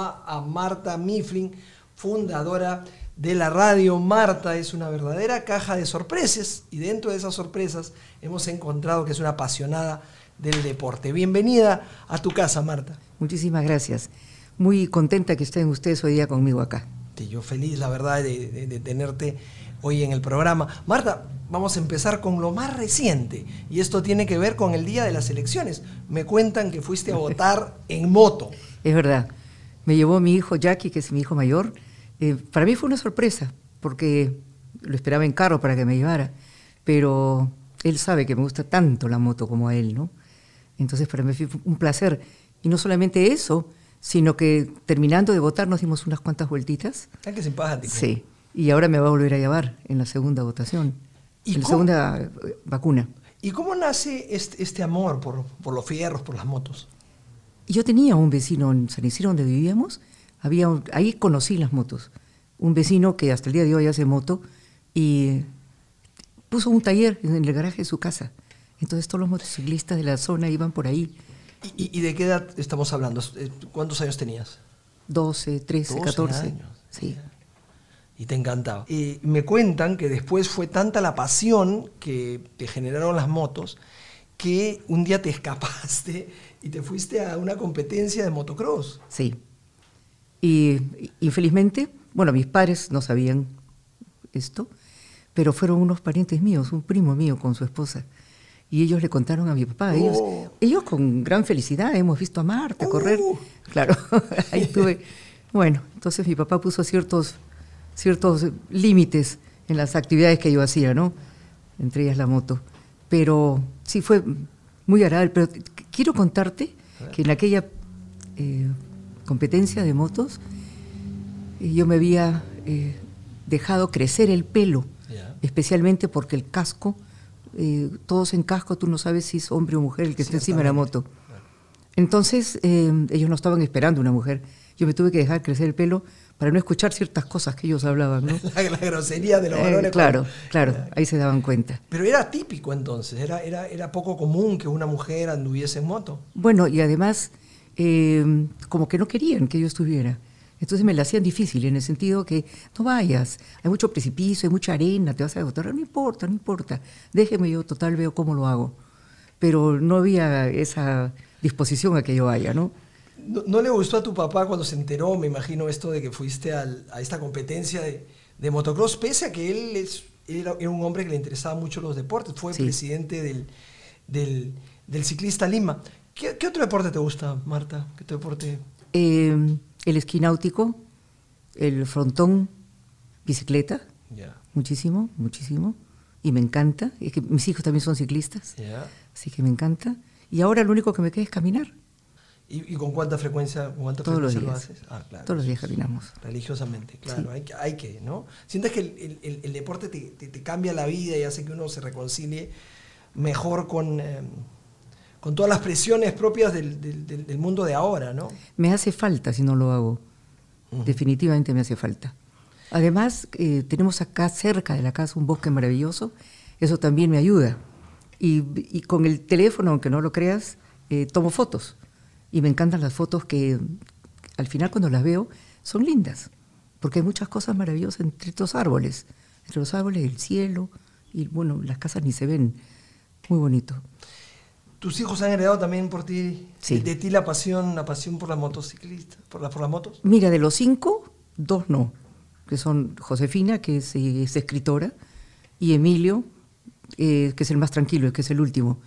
Programa a Marta Mifflin, fundadora de la radio. Marta es una verdadera caja de sorpresas y dentro de esas sorpresas hemos encontrado que es una apasionada del deporte. Bienvenida a tu casa, Marta. Muchísimas gracias. Muy contenta que estén ustedes hoy día conmigo acá. Sí, Yo feliz, la verdad, de, de- de tenerte hoy en el programa. Marta, vamos a empezar con lo más reciente y esto tiene que ver con el día de las elecciones. Me cuentan que fuiste a votar en moto. Es verdad. Me llevó mi hijo Jackie, que es mi hijo mayor. Eh, para mí fue una sorpresa, porque lo esperaba en carro para que me llevara. Pero él sabe que me gusta tanto la moto como a él, ¿no? Entonces para mí fue un placer. Y no solamente eso, sino que terminando de votar nos dimos unas cuantas vueltitas. Ah, qué simpático. Sí. Y ahora me va a volver a llevar en la segunda votación. ¿Y en la segunda eh, vacuna. ¿Y cómo nace este, este amor por, por los fierros, por las motos? Yo tenía un vecino en San Isidro donde vivíamos, había un- ahí conocí las motos. Un vecino que hasta el día de hoy hace moto y puso un taller en el garaje de su casa. Entonces todos los motociclistas de la zona iban por ahí, ¿Y, de qué edad estamos hablando? Eh, ¿Cuántos años tenías? 12, 13, 12 14. años. Sí. Y te encantaba. Y me cuentan que después fue tanta la pasión que te generaron las motos que un día te escapaste y te fuiste a una competencia de motocross. Sí. Y infelizmente, bueno, mis padres no sabían esto, pero fueron unos parientes míos, un primo mío con su esposa. Y ellos le contaron a mi papá. Ellos, Oh. ellos con gran felicidad hemos visto a Marte correr. Uh. Claro, ahí tuve. Bueno, entonces mi papá puso ciertos, ciertos límites en las actividades que yo hacía, ¿no? Entre ellas la moto. Pero sí fue muy agradable. Pero qu- quiero contarte que en aquella eh, competencia de motos eh, yo me había eh, dejado crecer el pelo, especialmente porque el casco, eh, todos en casco, tú no sabes si es hombre o mujer el que está encima de la moto. Entonces, ellos no estaban esperando una mujer. Yo me tuve que dejar crecer el pelo para no escuchar ciertas cosas que ellos hablaban, ¿no? La, la grosería de los Eh, varones. claro, claro, ahí se daban cuenta. Pero era típico entonces, era, era, era poco común que una mujer anduviese en moto. Bueno, y además, eh, como que no querían que yo estuviera. Entonces me la hacían difícil en el sentido que no vayas, hay mucho precipicio, hay mucha arena, te vas a agotar. No importa, no importa, déjeme yo, total, veo cómo lo hago. Pero no había esa disposición a que yo vaya, ¿no? ¿No, no le gustó a tu papá cuando se enteró, me imagino, esto de que fuiste al- a esta competencia de, de motocross, pese a que él es, era, era un hombre que le interesaba mucho los deportes, fue Sí. presidente del, del, del ciclista Lima. ¿Qué, qué otro deporte te gusta, Marta? ¿Qué otro deporte? Eh, el esquí náutico, el frontón, bicicleta, Ya. muchísimo, muchísimo. Y me encanta. Es que mis hijos también son ciclistas, Ya. así que me encanta. Y ahora lo único que me queda es caminar. ¿Y, y con cuánta frecuencia, con cuánta Todos los frecuencia lo días. haces? Ah, claro. Todos los días caminamos. Religiosamente, claro, Sí. hay, que, hay que, ¿no? Sientes que el, el- el- deporte te, te- te cambia la vida y hace que uno se reconcilie mejor con, eh, con todas las presiones propias del, del- del- mundo de ahora, ¿no? Me hace falta si no lo hago. Definitivamente me hace falta. Además, eh, tenemos acá cerca de la casa un bosque maravilloso. Eso también me ayuda. Y, y con el teléfono, aunque no lo creas, eh, tomo fotos. Y me encantan las fotos que al final cuando las veo son lindas. Porque hay muchas cosas maravillosas entre estos árboles. Entre los árboles, el cielo. Y bueno, las casas ni se ven. Muy bonito. ¿Tus hijos han heredado también por ti, Sí. de, de ti la pasión, la pasión por las motociclistas, por, la- por las motos? Mira, de los cinco, dos no, que son Josefina, que es, es escritora, y Emilio, eh, que es el más tranquilo, que es el último.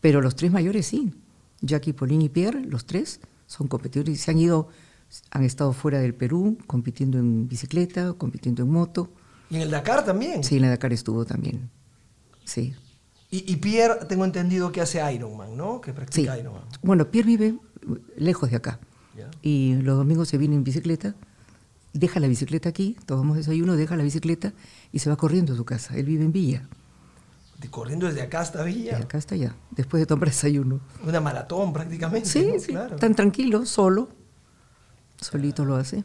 Pero los tres mayores sí. Jackie, Pauline y Pierre, los tres, son competidores y se han ido, han estado fuera del Perú, compitiendo en bicicleta, compitiendo en moto. Y en el Dakar también. Sí, en la Dakar estuvo también. Sí. Y, y Pierre, tengo entendido que hace Ironman, ¿no? Que Sí. practica Ironman. Bueno, Pierre vive lejos de acá. Y los domingos se viene en bicicleta, deja la bicicleta aquí, tomamos desayuno, deja la bicicleta y se va corriendo a su casa. Él vive en Villa, De- corriendo desde acá hasta de Villa. acá hasta allá, después de tomar desayuno. Una maratón prácticamente. Sí, ¿no? sí, Claro. tan tranquilo, solo, solito lo hace.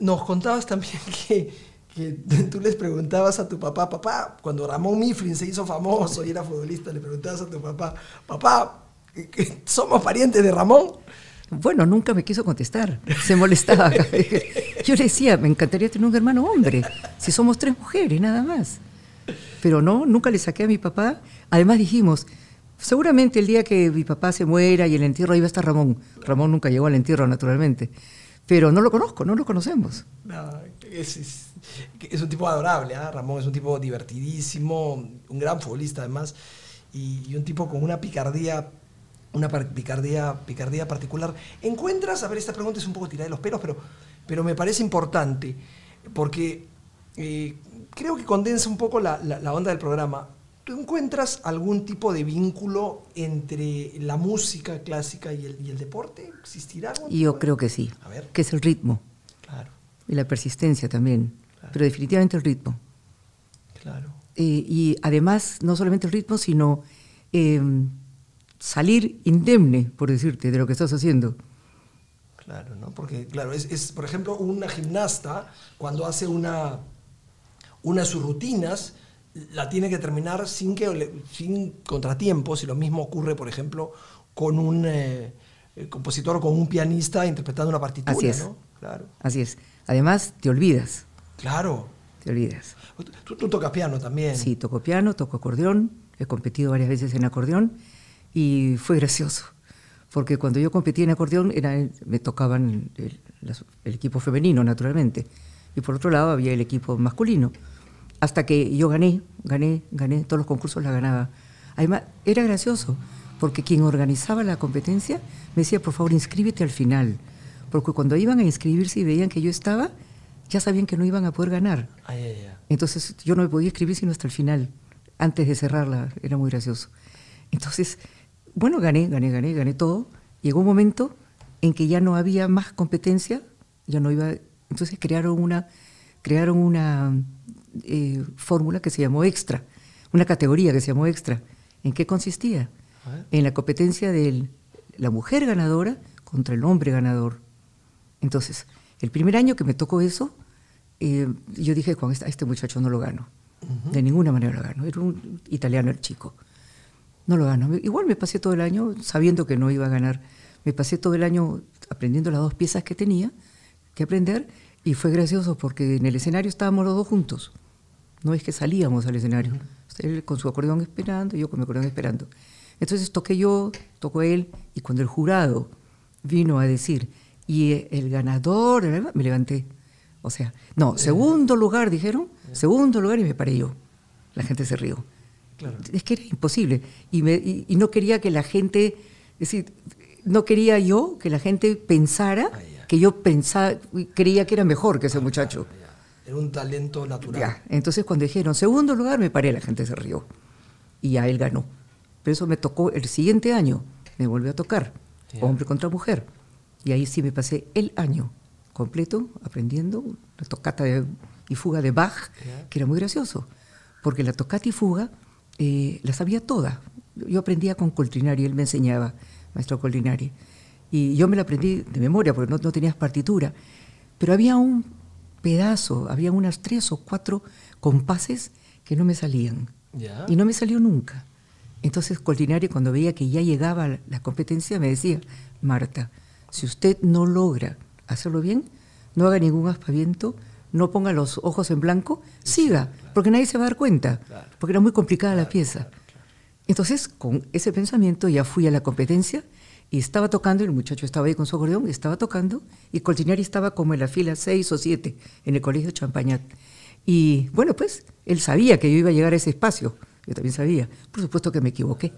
Nos contabas también que, que tú les preguntabas a tu papá, papá, cuando Ramón Mifflin se hizo famoso y era futbolista, le preguntabas a tu papá, papá, ¿que- ¿somos parientes de Ramón? Bueno, nunca me quiso contestar, se molestaba. Yo le decía, me encantaría tener un hermano hombre, si somos tres mujeres, nada más. Pero no, nunca le saqué a mi papá. Además dijimos, seguramente el día que mi papá se muera y el entierro va a estar Ramón. Ramón nunca llegó al entierro, naturalmente. Pero no lo conozco, no lo conocemos. No, es, un tipo adorable, ¿ah? Ramón es un tipo divertidísimo, un gran futbolista además, y, un tipo con una picardía, una picardía, picardía particular. ¿Encuentras, a ver, esta pregunta es un poco tirada de los pelos, pero, pero me parece importante, porque eh, creo que condensa un poco la, la- la onda del programa. ¿Tú encuentras algún tipo de vínculo entre la música clásica y el, y el deporte? ¿Existirá algún yo tipo creo que sí, A ver. que es el ritmo Claro, y la persistencia también, Claro. pero definitivamente el ritmo. claro. Eh, y además, no solamente el ritmo, sino eh, salir indemne, por decirte, de lo que estás haciendo. Claro, ¿no? Porque, claro, es, es, por ejemplo, una gimnasta, cuando hace una, una de sus rutinas, la tiene que terminar sin, que, sin contratiempos, y lo mismo ocurre, por ejemplo, con un eh, eh, compositor o con un pianista interpretando una partitura, Así es. ¿no? Claro, Así es. Además, te olvidas, claro. te olvidas. Tú, tú tocas piano también. Sí, toco piano, toco acordeón, he competido varias veces en acordeón y fue gracioso, porque cuando yo competía en acordeón era, me tocaban el, el equipo femenino, naturalmente, y por otro lado había el equipo masculino, hasta que yo gané, gané, gané, todos los concursos la ganaba. Además, era gracioso, porque quien organizaba la competencia me decía, por favor, inscríbete al final, porque cuando iban a inscribirse y veían que yo estaba, ya sabían que no iban a poder ganar. Ay, ay, ay. Entonces yo no me podía escribir sino hasta el final, antes de cerrarla, era muy gracioso. Entonces, bueno, gané, gané, gané, gané todo. Llegó un momento en que ya no había más competencia, ya no iba. Entonces crearon una, crearon una eh, fórmula que se llamó extra, una categoría que se llamó extra. ¿En qué consistía? En la competencia de la mujer ganadora contra el hombre ganador. Entonces, el primer año que me tocó eso, eh, yo dije, este, a este muchacho no lo gano. De ninguna manera lo gano. Era un italiano el chico. No lo gano. Igual me pasé todo el año sabiendo que no iba a ganar. Me pasé todo el año aprendiendo las dos piezas que tenía que aprender y fue gracioso porque en el escenario estábamos los dos juntos. No es que salíamos al escenario. Él con su acordeón esperando, yo con mi acordeón esperando. Entonces toqué yo, tocó él, y cuando el jurado vino a decir, y el ganador, me levanté. O sea, no, segundo lugar, dijeron, segundo lugar, y me paré yo. La gente se rió. Claro. Es que era imposible. Y, me- y- y no quería que la gente, es decir, no quería yo que la gente pensara Ah, que yo pensaba, creía que era mejor que ese muchacho. Ya. Era un talento natural. Ya, entonces cuando dijeron segundo lugar me paré, la gente se rió. Y ya él ganó. Pero eso me tocó el siguiente año, me volvió a tocar, hombre contra mujer. Y ahí sí me pasé el año completo aprendiendo la tocata de- y fuga de Bach, que era muy gracioso, porque la tocata y fuga eh, la sabía toda. Yo aprendía con Coltrinari, él me enseñaba, maestro Coltrinari. Y yo me la aprendí de memoria, porque no, no tenías partitura. Pero había un pedazo, había unas tres o cuatro compases que no me salían. Y no me salió nunca. Entonces Coltinari, cuando veía que ya llegaba la- competencia, me decía, Marta, si usted no logra hacerlo bien, no haga ningún aspaviento, no ponga los ojos en blanco, siga, porque nadie se va a dar cuenta, Claro. porque era muy complicada la pieza. Entonces, con ese pensamiento ya fui a la competencia y estaba tocando, el muchacho estaba ahí con su acordeón, y estaba tocando, y Coltinari estaba como en la fila 6 o 7 en el colegio Champañat. Y bueno, pues él sabía que yo iba a llegar a ese espacio, yo también sabía. Por supuesto que me equivoqué,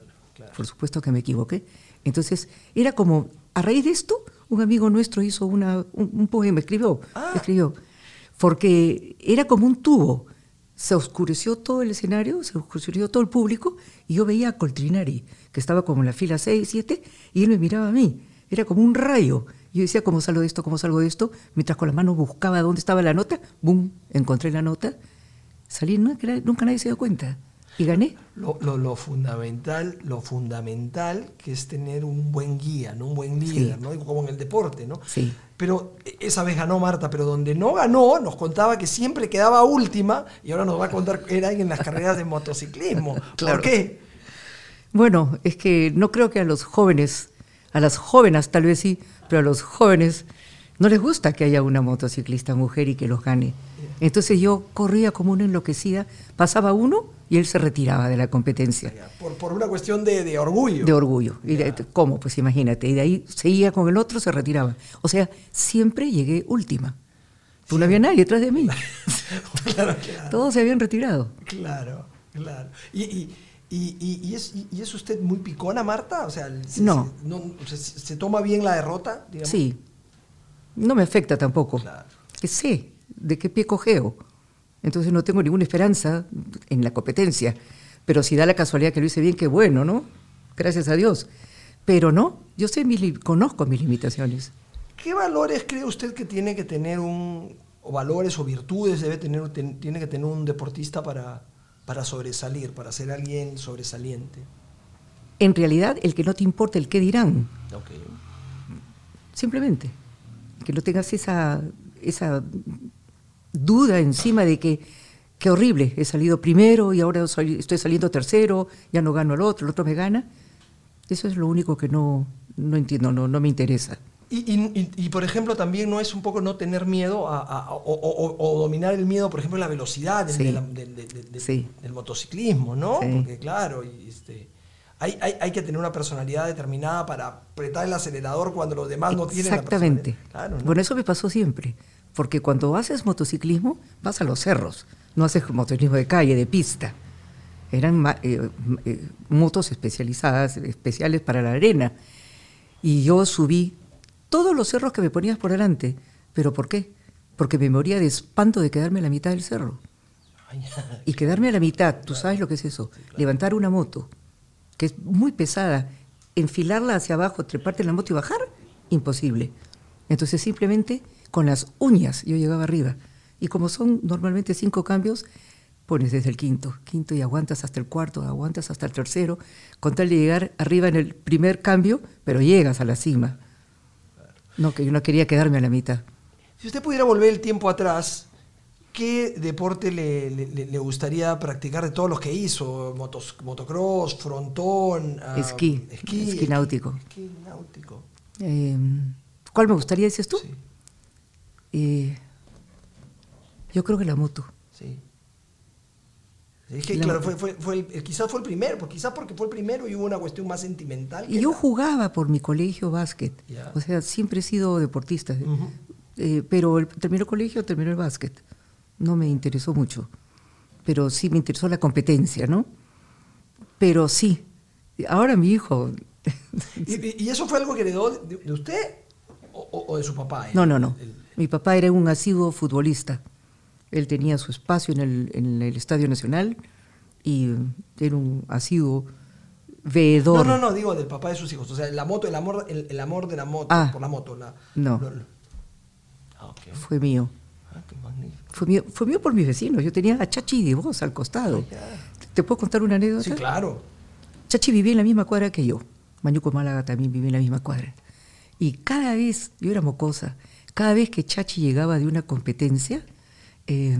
por supuesto que me equivoqué. Entonces, era como, a raíz de esto, un amigo nuestro hizo una, un, un poema, escribió, Ah. escribió, porque era como un tubo. Se oscureció todo el escenario, se oscureció todo el público, y yo veía a Coltrinari, que estaba como en la fila 6, 7, y él me miraba a mí. Era como un rayo. Yo decía, ¿cómo salgo de esto? ¿Cómo salgo de esto? Mientras con la mano buscaba dónde estaba la nota, ¡bum! Encontré la nota. Salí, nunca, nunca nadie se dio cuenta. Y gané. Lo, lo, lo, fundamental, lo fundamental que es tener un buen guía, ¿no? un buen líder, Sí. ¿no? como en el deporte. ¿no? Sí. Pero esa vez ganó Marta, pero donde no ganó, nos contaba que siempre quedaba última y ahora nos va a contar era en las carreras de motociclismo. Claro. ¿Por qué? Bueno, es que no creo que a los jóvenes, a las jóvenes tal vez sí, pero a los jóvenes no les gusta que haya una motociclista mujer y que los gane. Entonces yo corría como una enloquecida, pasaba uno y él se retiraba de la competencia. Por, por una cuestión de, de orgullo. De orgullo. Y de- ¿Cómo? Pues imagínate. Y de ahí seguía con el otro, se retiraba. O sea, siempre llegué última. Pues no había nadie detrás de mí. claro, claro. Todos se habían retirado. Claro, claro. ¿Y, y, y, y- es, y es usted muy picona, Marta? O sea, se, No. se- no, ¿se- se toma bien la derrota? digamos? Sí. No me afecta tampoco. Claro. Que sé de qué pie cojeo. Entonces no tengo ninguna esperanza en la competencia. Pero si da la casualidad que lo hice bien, qué bueno, ¿no? Gracias a Dios. Pero no, yo sé mis conozco mis limitaciones. ¿Qué valores cree usted que tiene que tener un, o valores o virtudes debe tener, ten- tiene que tener un deportista para, para sobresalir, para ser alguien sobresaliente? En realidad, el que no te importa el qué dirán, Ok. simplemente. Que no tengas esa, esa duda encima de que qué horrible, he salido primero y ahora soy- estoy saliendo tercero, ya no gano al otro, el otro me gana. Eso es lo único que no, no entiendo, no, no me interesa. Y, y- y- por ejemplo, también no es un poco no tener miedo a, a- o, o- o dominar el miedo, por ejemplo, la velocidad del, Sí. de la- del- del- Sí. del motociclismo, ¿no? Sí. Porque claro, y, este, hay, hay, hay que tener una personalidad determinada para apretar el acelerador cuando los demás no tienen la Exactamente. personalidad. Claro, ¿no? Bueno, eso me pasó siempre. Porque cuando haces motociclismo, vas a los cerros. No haces motociclismo de calle, de pista. Eran eh, eh, motos especializadas, especiales para la arena. Y yo subí todos los cerros que me ponías por delante. ¿Pero por qué? Porque me moría de espanto de quedarme a la mitad del cerro. Y quedarme a la mitad, tú sabes lo que es eso, levantar una moto, que es muy pesada, enfilarla hacia abajo, treparte en la moto y bajar, imposible. Entonces simplemente con las uñas yo llegaba arriba. Y como son normalmente cinco cambios, pones desde el quinto, quinto y aguantas hasta el cuarto, aguantas hasta el tercero, con tal de llegar arriba en el primer cambio, pero llegas a la cima. No, que yo no quería quedarme a la mitad. Si usted pudiera volver el tiempo atrás, ¿qué deporte le, le- le- le gustaría practicar de todos los que hizo? Motos, motocross, frontón, ah, Esquí, esquí náutico. Esquí náutico. Eh, ¿Cuál me gustaría, dices tú? Sí, Eh, yo creo que la moto. sí. Es que, La- claro, fue, fue, fue el- eh, quizás fue el primero, porque quizás porque fue el primero y hubo una cuestión más sentimental. Y yo la- jugaba por mi colegio básquet. O sea, siempre he sido deportista. Eh, pero el, terminó el colegio, terminó el básquet. No me interesó mucho. Pero sí me interesó la competencia, ¿no? Pero sí. Ahora mi hijo. ¿Y, y- y eso fue algo que heredó de, de usted o, de su papá? No, El- no, no. el- Mi papá era un asiduo futbolista. Él tenía su espacio en el, en el Estadio Nacional y era un asiduo veedor. No, no, no, digo del papá de sus hijos. O sea, la moto, el amor, el, el amor de la moto, Ah. por la moto. La, No. lo- lo- Ah. Fue mío. Ah, qué magnífico. Fue mío, fue mío por mis vecinos. Yo tenía a Chachi de voz al costado. ¿Te puedo contar una anécdota? Sí, claro. Chachi vivía en la misma cuadra que yo. Mañuco Málaga también vivía en la misma cuadra. Y cada vez, yo era mocosa, cada vez que Chachi llegaba de una competencia, eh,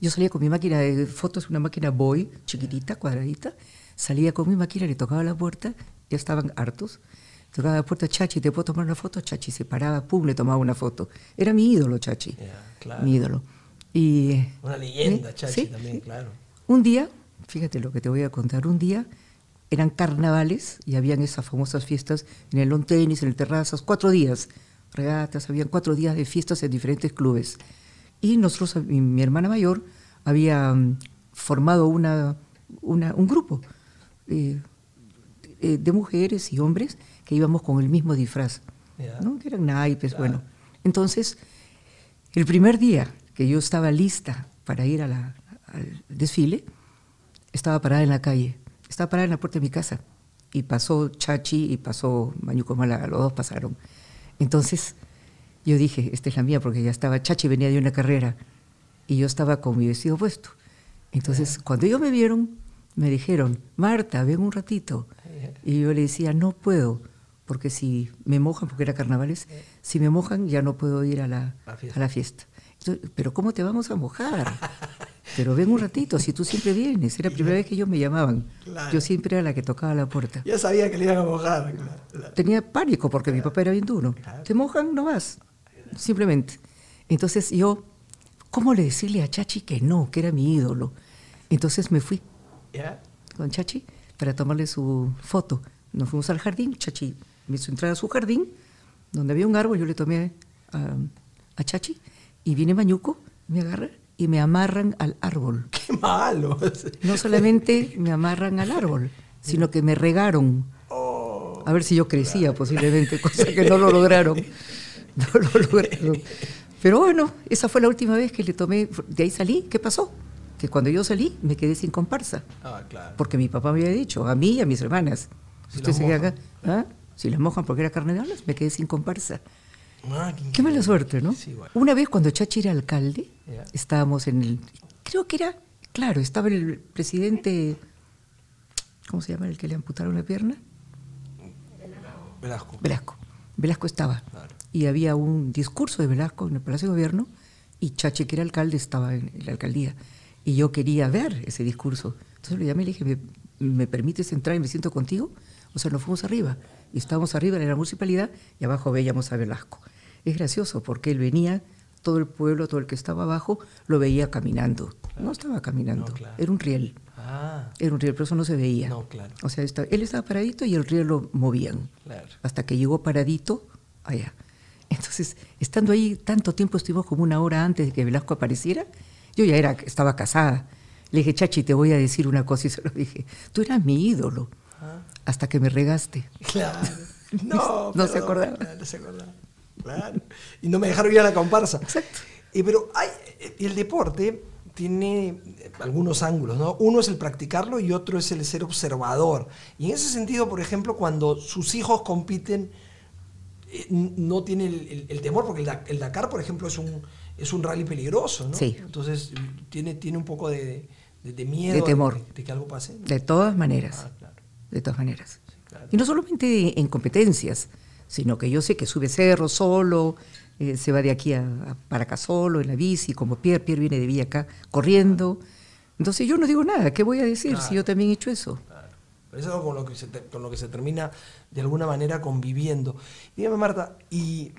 yo salía con mi máquina de fotos, una máquina Boy, chiquitita, cuadradita, salía con mi máquina, le tocaba la puerta, ya estaban hartos, tocaba la puerta, Chachi, ¿te puedo tomar una foto? Chachi se paraba, pum, le tomaba una foto. Era mi ídolo, Chachi, Ya, claro. mi ídolo. Y, Una leyenda, ¿eh? Chachi, Sí, también, claro. Un día, fíjate lo que te voy a contar, un día eran carnavales y habían esas famosas fiestas en el lawn tenis, en el terrazas, cuatro días, regatas, habían cuatro días de fiestas en diferentes clubes. Y nosotros, mi, mi hermana mayor, había mm, formado una, una- un grupo eh, de mujeres y hombres que íbamos con el mismo disfraz. ¿no? que eran naipes, bueno. Entonces, el primer día que yo estaba lista para ir a la, al desfile, estaba parada en la calle, estaba parada en la puerta de mi casa. Y pasó Chachi y pasó Mañuco Málaga, los dos pasaron. Entonces yo dije, esta es la mía, porque ya estaba, Chachi venía de una carrera y yo estaba con mi vestido puesto. Entonces, cuando ellos me vieron, me dijeron, Marta, ven un ratito. Y yo le decía, no puedo, porque si me mojan, porque era carnavales, si me mojan ya no puedo ir a la, a la fiesta. Entonces, Pero ¿cómo te vamos a mojar? Pero ven un ratito, si tú siempre vienes. Era la primera vez que ellos me llamaban. Claro. Yo siempre era la que tocaba la puerta. Ya sabía que le iban a mojar. claro, claro. Tenía pánico porque mi papá era bien duro. Te mojan, no vas. Simplemente. Entonces yo, ¿cómo le decirle a Chachi que no, que era mi ídolo? Entonces me fui con Chachi para tomarle su foto. Nos fuimos al jardín, Chachi me hizo entrar a su jardín, donde había un árbol, yo le tomé a, a Chachi, y viene Mañuco, me agarra y me amarran al árbol. Qué malo. No solamente me amarran al árbol, sino que me regaron. Oh, A ver si yo crecía posiblemente, cosa que no lo lograron. No lo lograron. Pero bueno, esa fue la última vez que le tomé, de ahí salí, ¿qué pasó? Que cuando yo salí me quedé sin comparsa. ah, claro. Porque mi papá me había dicho, a mí y a mis hermanas, Si usted las se queda mojan. acá, ¿ah? si las mojan porque era carne de alas, me quedé sin comparsa. Ah, Qué mala suerte, ¿no? Sí, bueno. Una vez cuando Chachi era alcalde, estábamos en el, creo que era, claro, estaba el presidente, ¿cómo se llama el que le amputaron la pierna? Velasco. Velasco. Velasco estaba. Claro. Y había un discurso de Velasco en el Palacio de Gobierno y Chachi, que era alcalde, estaba en, en la alcaldía. Y yo quería ver ese discurso. Entonces le llamé y le dije, ¿me, me permites entrar y me siento contigo? O sea, nos fuimos arriba. Y estábamos arriba en la municipalidad y abajo veíamos a Velasco. Es gracioso porque él venía, todo el pueblo, todo el que estaba abajo, lo veía caminando. No estaba caminando, No, claro. era un riel. Ah, Era un riel, pero eso no se veía. No, claro. O sea, estaba- él estaba paradito y el riel lo movían claro. hasta que llegó paradito allá. Entonces, estando ahí tanto tiempo, estuvimos como una hora antes de que Velasco apareciera, yo ya era, estaba casada. Le dije, Chachi, te voy a decir una cosa y se lo dije, tú eras mi ídolo, Hasta que me regaste. claro. No, No se acordaba. No se acordaba. Claro. Y no me dejaron ir a la comparsa. Exacto. Eh, pero hay, el deporte tiene algunos ángulos, ¿no? Uno es el practicarlo y otro es el ser observador. Y en ese sentido, por ejemplo, cuando sus hijos compiten, eh, no tiene el, el- el temor, porque el, Da- el Dakar, por ejemplo, es un, es un rally peligroso, ¿no? Sí. Entonces, tiene, tiene un poco de, de- de miedo. De temor. De, de que algo pase. De todas maneras, Ah. De todas maneras. claro. Y no solamente en competencias, sino que yo sé que sube cerro solo, eh, se va de aquí a, a para acá solo, en la bici, como Pierre, Pierre viene de Villa acá corriendo. Entonces yo no digo nada, ¿qué voy a decir si yo también he hecho eso? Claro. Pero eso es algo con lo, que se te- con lo que se termina de alguna manera conviviendo. Dígame, Marta, y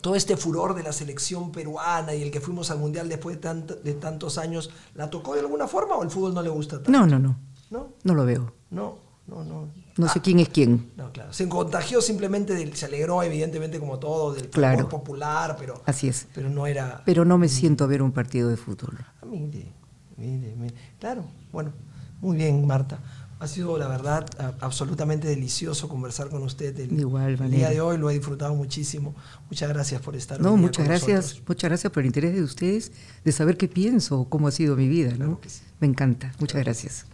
todo este furor de la selección peruana y el que fuimos al Mundial después de, tant- de tantos años, ¿la tocó de alguna forma o el fútbol no le gusta tanto? No, no, no, ¿No? no lo veo. No, no, no. No Ah, sé quién es quién. No, claro. Se contagió simplemente, del- se alegró evidentemente como todo del fútbol Claro. popular, pero, Así es. pero no era... Pero no me siento a ver un partido de fútbol. Ah, mire, mire, mire. Claro, bueno, muy bien, Marta. Ha sido, la verdad, absolutamente delicioso conversar con usted. El, Igual, el día de hoy lo he disfrutado muchísimo. Muchas gracias por estar No, hoy muchas con gracias, nosotros. muchas gracias por el interés de ustedes de saber qué pienso, cómo ha sido mi vida, ¿no? que sí. Me encanta. Muchas gracias.